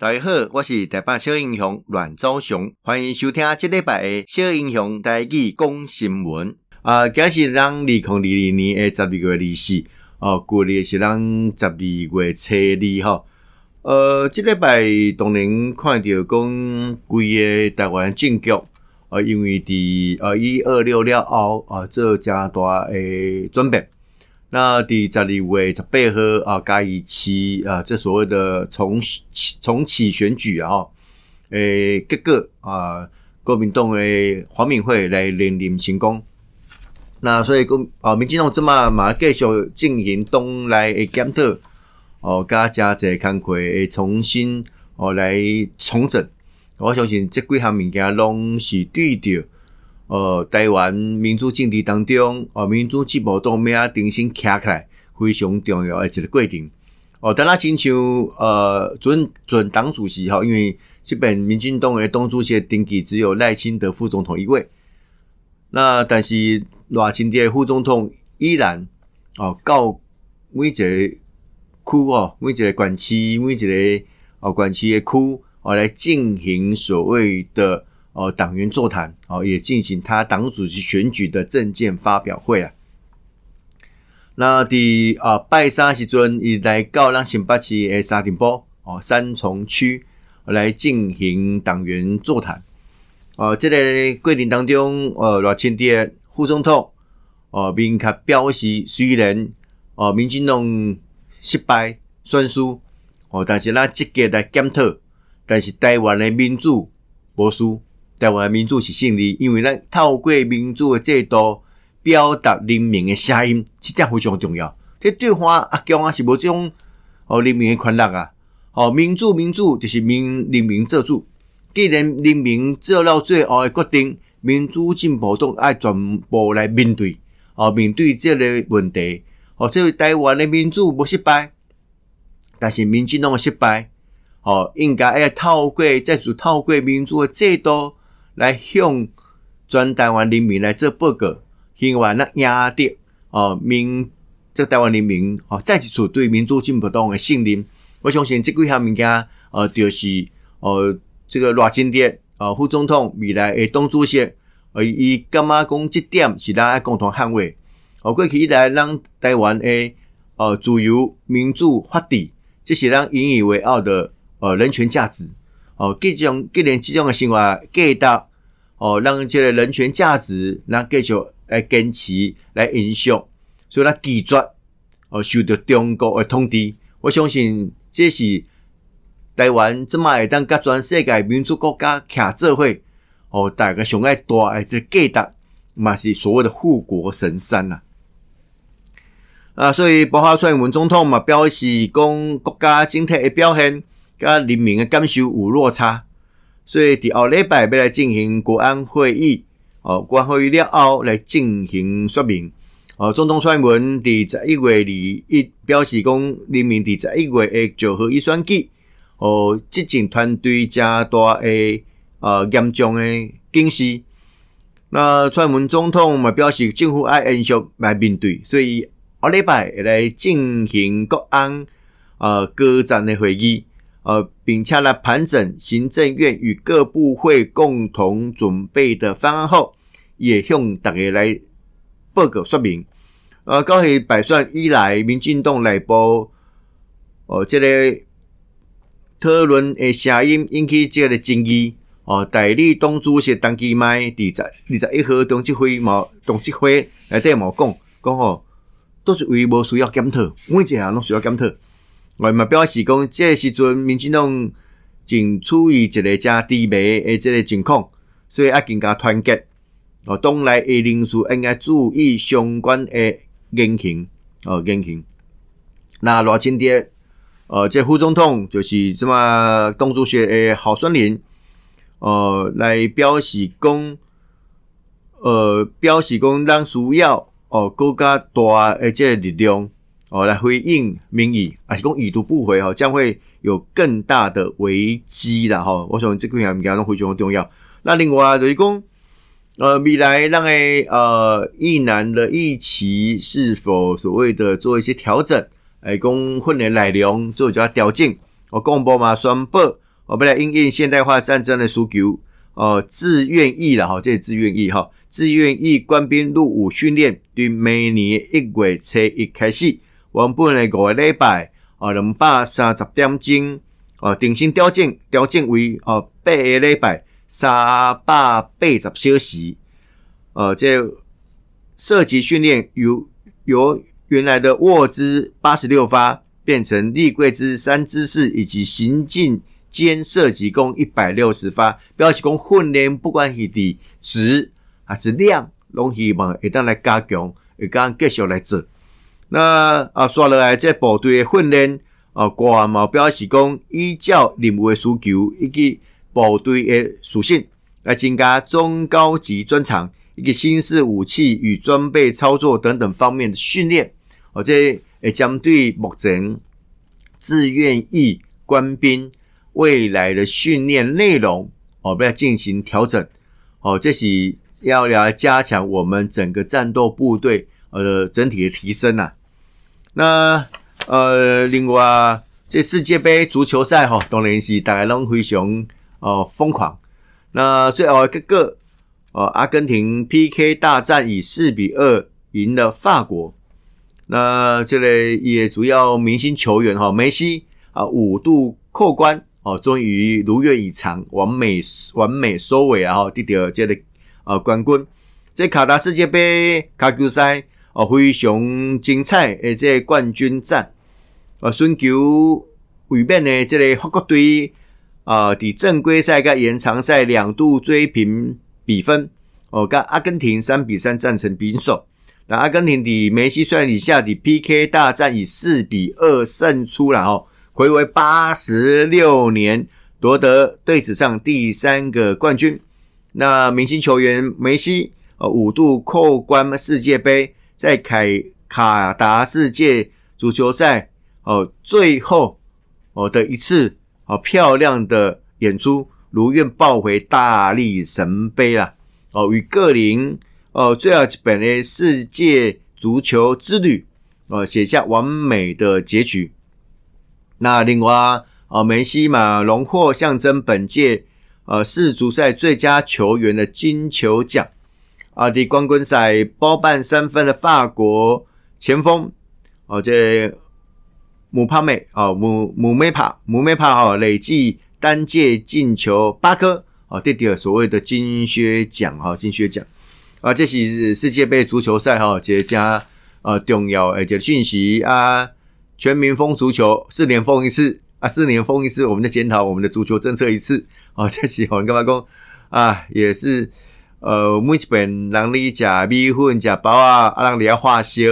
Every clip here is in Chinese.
大家好，我是台北小英雄阮昭雄，欢迎收听这礼拜的小英雄台语讲新闻。啊，今日是咱二零二二年的十二月二十四，哦，过年是咱十二月初二哈。呃，这礼拜当然看到讲规个台湾政局，呃，因为伫呃一二六了后，啊，做加大诶转变。那伫十二月十八号啊，嘉义市啊，这所谓的重启重启选举啊，诶，结果啊，国民党诶黄敏惠来连任成功。那所以国啊，民进党这么嘛继续进行党内诶检讨，哦，加加这工作诶重新哦来重整。我相信这几项物件拢是对的。呃，台湾民主政治当中，哦，民主进步党咩啊，重新站起来非常重要的一个过程。哦，当然亲像呃，准准党主席哈，因为这本民进党诶党主席登记只有赖清德副总统一位。那但是赖清德副总统依然哦，到每一个区哦，每一个管区，每一个哦管区诶区哦来进行所谓的。哦，党员座谈哦，也进行他党主席选举的政见发表会啊。那第啊拜三时阵，伊来到咱新北市诶沙田埔哦三重区来进行党员座谈。哦，这个过程当中，呃，赖清德副总统哦明确表示，虽然哦民进党失败算输哦，但是咱积极来检讨，但是台湾的民主无输。台湾民主是胜利，因为咱透过民主的制度表达人民的声音，实际非常重要。这对话啊，讲啊是无种哦，人民的权利啊，哦，民主民主就是民人民做主。既然人民做了最后的决定，民主进步党爱全部来面对哦，面对这个问题哦，这位台湾的民主无失败，但是民进党的失败哦，应该要透过再次透过民主的制度。来向全台湾人民来做报告，希望那赢得哦民这台湾人民哦再一次对民主进步党的信任。我相信这几项物件呃，就是呃这个赖清德呃副总统未来的党主席，呃伊感觉讲这点是大家共同捍卫。哦，过去以来咱台湾的呃自由民主法治，这是咱引以为傲的呃人权价值。哦，这种既然这种的生活给到。哦，让这个人权价值，让继续来坚持来影响，所以他拒绝哦受到中国的统治。我相信这是台湾这么会当甲全世界民主国家徛做伙哦，大家上爱大诶这价值，嘛是所谓的护国神山呐。啊，所以包括蔡英文总统嘛表示，讲国家整体的表现，甲人民的感受有落差。所以第二礼拜要来进行国安会议，哦，国安会议了后来进行说明。哦，总统蔡文伫十一月二一表示讲，人民伫十一月会九合一选举，哦，执政团队加大诶，呃，严重诶警示。那蔡文总统嘛表示，政府爱延续来面对，所以后礼拜来进行国安，呃，各站的会议。呃，并且来盘整行政院与各部会共同准备的方案后，也向大家来报告说明。呃，高雄百选以来，民进党内部哦，这个讨论的声音引起这个争议。哦，代理党主席陈其迈伫十二十一号中执会嘛，中执会来对嘛讲讲哦，都是为无需要检讨，每一项拢需要检讨。我嘛表示讲，这个时阵民进党正处于一个加低迷的这个情况，所以要更加团结。哦，党内的人士应该注意相关的言行哦，言行。那罗清德，呃，这副总统就是这么党主席的候选人，呃，来表示讲，呃，表示讲，咱需要哦，更加大的这个力量。哦，来回应民意，还是讲已读不回哈，将会有更大的危机了哈。我想这个项目都非常重要。那另外就是讲，呃，未来让诶呃，役男的役期是否所谓的做一些调整，来讲婚礼内容做一下调整。我公布嘛宣布，哦，不来应应现代化战争的需求，哦，自愿役了哈，这是自愿役哈，自愿役官兵入伍训练，对每年一月初一开始，原本的五个礼拜，哦，两百三十点钟，哦，重新调整，调整为哦八个礼拜，三百八十小时，哦，这射击训练由由原来的沃兹八十六发变成立桂枝三姿势，以及行进间射击共一百六十发，表示讲训练不管是的质还是量，拢希望会当来加强，会当继续来做。那啊，刷落来这部队的训练啊，挂嘛表示讲依照任务的需求以及部队的属性来增加中高级专长。一个新式武器与装备操作等等方面的训练，哦，这也将对目前自愿役官兵未来的训练内容哦，不要进行调整，哦，这是要来加强我们整个战斗部队呃整体的提升呐、啊。那呃，另外这世界杯足球赛哈，当然是大家拢非常哦疯狂。那最后一个。哦，阿根廷 PK 大战以四比二赢了法国。那这里也主要明星球员哈，梅西啊五度扣关哦，终于如愿以偿，完美完美收尾啊！哈，得到这个啊冠军。这卡达世界杯卡球赛哦，非常精彩诶，这冠军战啊，寻求卫冕的这个法国队啊，伫正规赛跟延长赛两度追平。比分哦，跟阿根廷三比三战成平手。那阿根廷的梅西率领下的 PK 大战以四比二胜出了哦，回归八十六年夺得队史上第三个冠军。那明星球员梅西哦，五度扣关世界杯，在凯卡达世界足球赛哦，最后哦的一次哦漂亮的演出。如愿抱回大力神杯啦！哦，与个林哦最后一本的世界足球之旅哦，写下完美的结局。那另外哦，梅西嘛荣获象征本届呃世足赛最佳球员的金球奖啊！在冠军赛包办三分的法国前锋哦，这姆帕梅哦姆姆梅帕姆梅帕哦累计。单届进球八颗啊，得到所谓的金靴奖哈，金靴奖啊，这是世界杯足球赛哈，这加呃重要而且讯息啊，全民疯足球，四年疯一次啊，四年疯一次，我们在检讨我们的足球政策一次啊，这是我们干嘛讲啊，也是呃，每一本让你吃米粉食包啊，啊人咧要化烧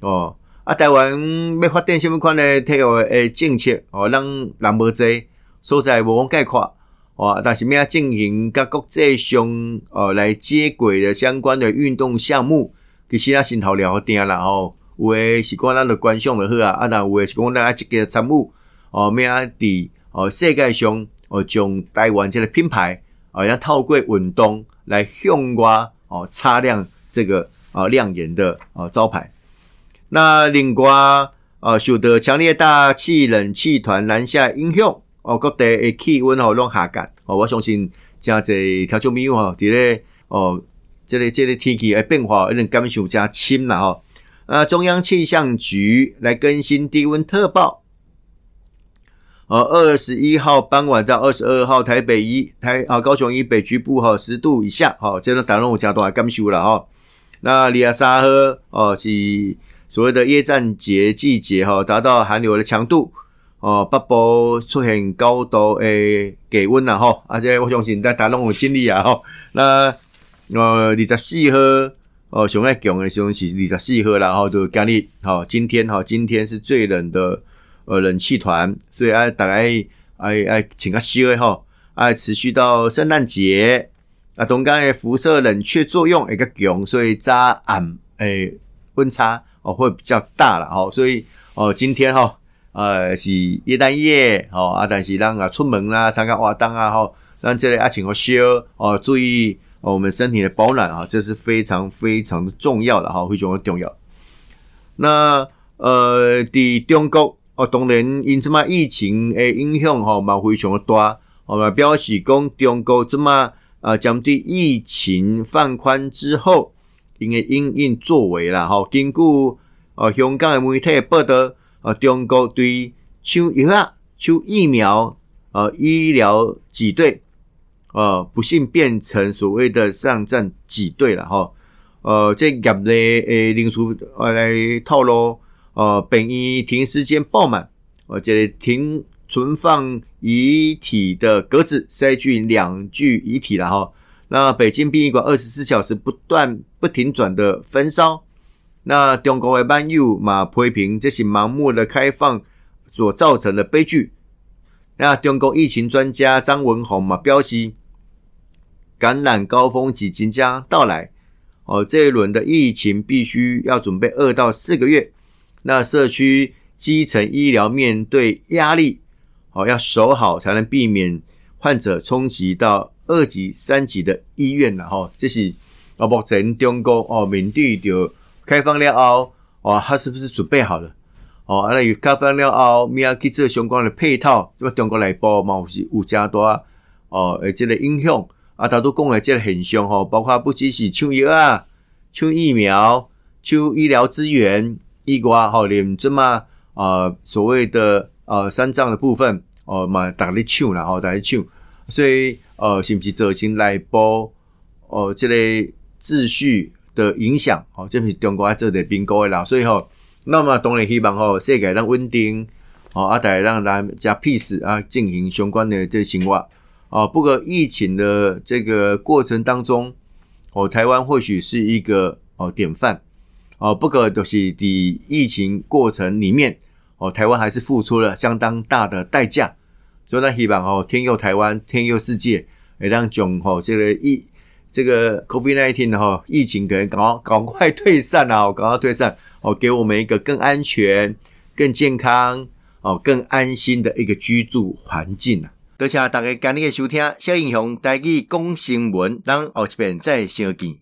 哦，啊台湾要发展什么款的体育诶政策哦，让人无济。所在无法概括，哦，但是咩进行甲国际上哦来接轨的相关的运动项目，其实啊心头了定啦吼，有诶是讲咱的观赏就好啊，啊那有诶是讲咱爱积极参与，哦咩啊伫哦世界上哦将台湾这个品牌，好像透过运动来向外哦擦亮这个啊亮眼的啊招牌。那另外啊受到强烈大气冷气团南下影响。哦，各地的气温哦拢下降，哦，我相信真侪听众朋友吼，伫咧哦，这个这个天气诶变化，有点感受加深啦吼。啊，中央气象局来更新低温特报。呃，二十一号傍晚到二十二号，台北以台啊高雄以北局部哈十度以下，吼，这个当然有加大感受了吼。那二十三号哦是所谓的夜战节季节哈，达到寒流的强度。哦，北部出现高度诶低温啦吼，而且我相信大家拢有经历啊吼。那呃二十四号哦，上爱强诶时阵是二十四号啦吼，就今日吼，今天吼，今天是最冷的呃冷气团，所以啊，大家爱爱请个休诶吼，爱持续到圣诞节。啊，东港诶辐射冷却作用会较强，所以早暗诶温差哦会比较大啦吼，所以哦今天吼。呃，是耶诞夜吼啊，但是让啊出门啦，参加活动啊吼，咱这里啊请个休哦，注意我们身体的保暖啊，这是非常非常的重要的哈，非常重要。那呃，伫中国哦，当然因这么疫情诶影响吼，嘛非常的大我们表示讲中国这么啊，针对疫情放宽之后，应该因应作为啦。吼，根据哦香港的媒体报道，哦，中国对像药啊、像疫苗、呃医疗挤兑，呃，不幸变成所谓的上战挤兑了哈。呃，这业内诶人士来透露，呃，本医停尸间爆满，呃，这里停存放遗体的格子塞进两具遗体了哈。那北京殡仪馆二十四小时不断不停转的焚烧，那中国的网友嘛批评这些盲目的开放所造成的悲剧。那中国疫情专家张文宏嘛表示，感染高峰即将到来。哦，这一轮的疫情必须要准备二到四个月，那社区基层医疗面对压力，哦，要守好才能避免患者冲击到二级、三级的医院了哈。这是啊，目前中国哦面对着开放了后，哦，他是不是准备好了？哦，那有开放了后，我们要去做相关的配套，那么中国内部嘛是有加多哦，而，这个影响。啊，大家都讲的这个现象吼，包括不只是抢药啊、抢疫苗、抢医疗资源，以外吼连这么啊所谓的呃三藏的部分哦嘛，大家咧抢啦吼，大家抢，所以呃是不是造成内部哦这个秩序的影响？哦，这是中国在做的评估的啦，所以吼，那么当然希望吼世界让稳定，哦啊，大家让咱加 peace 啊，进行相关的这个生活。啊，不过疫情的这个过程当中，哦，台湾或许是一个哦典范，哦，不过都是在疫情过程里面，哦，台湾还是付出了相当大的代价，所以呢，希望哦，天佑台湾，天佑世界，也让囧吼这个疫这个 COVID-19 的哈疫情可能赶赶快退散啊，赶快退散，哦，给我们一个更安全、更健康、哦更安心的一个居住环境啊。多谢大家今日的收听，小英雄带去讲新闻，咱后一遍再相见。